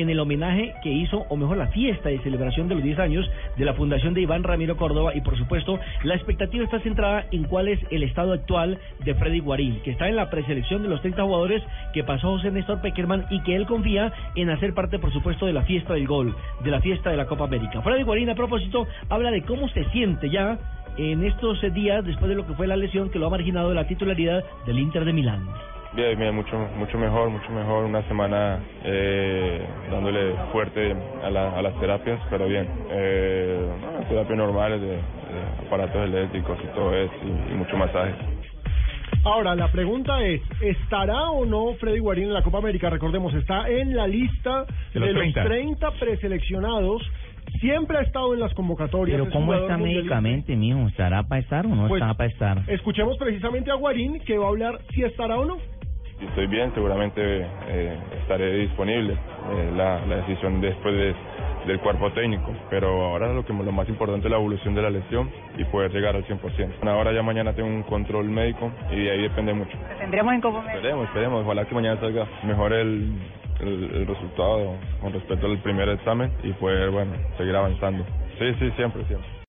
en el homenaje que hizo, o mejor la fiesta de celebración de los 10 años de la Fundación de Iván Ramiro Córdoba y por supuesto la expectativa está centrada en cuál es el estado actual de Freddy Guarín, que está en la preselección de los 30 jugadores que pasó José Néstor Peckerman y que él confía en hacer parte por supuesto de la fiesta del gol, de la fiesta de la Copa América. Freddy Guarín a propósito habla de cómo se siente ya en estos días después de lo que fue la lesión que lo ha marginado de la titularidad del Inter de Milán. Bien, bien, mucho, mucho mejor, mucho mejor. Una semana eh, dándole fuerte a, la, a las terapias, pero bien. Eh, no, terapias normales de, de, aparatos eléctricos y todo eso, y, y mucho masaje. Ahora, la pregunta es, ¿estará o no Freddy Guarín en la Copa América? Recordemos, está en la lista De los de 30. los 30 preseleccionados. Siempre ha estado en las convocatorias. Pero es ¿cómo está médicamente, mijo? ¿Estará para estar o no Pues, está para estar? Escuchemos precisamente a Guarín que va a hablar si estará o no. Si estoy bien, seguramente eh, estaré disponible. Eh, la, la decisión después de, del cuerpo técnico. Pero ahora lo, que, lo más importante es la evolución de la lesión y poder llegar al 100%. Ahora ya mañana tengo un control médico y de ahí depende mucho. tendremos en Copa. Esperemos, esperemos. Ojalá que mañana salga mejor el, el, el resultado con respecto al primer examen y poder, bueno, seguir avanzando. Sí, sí, siempre, siempre.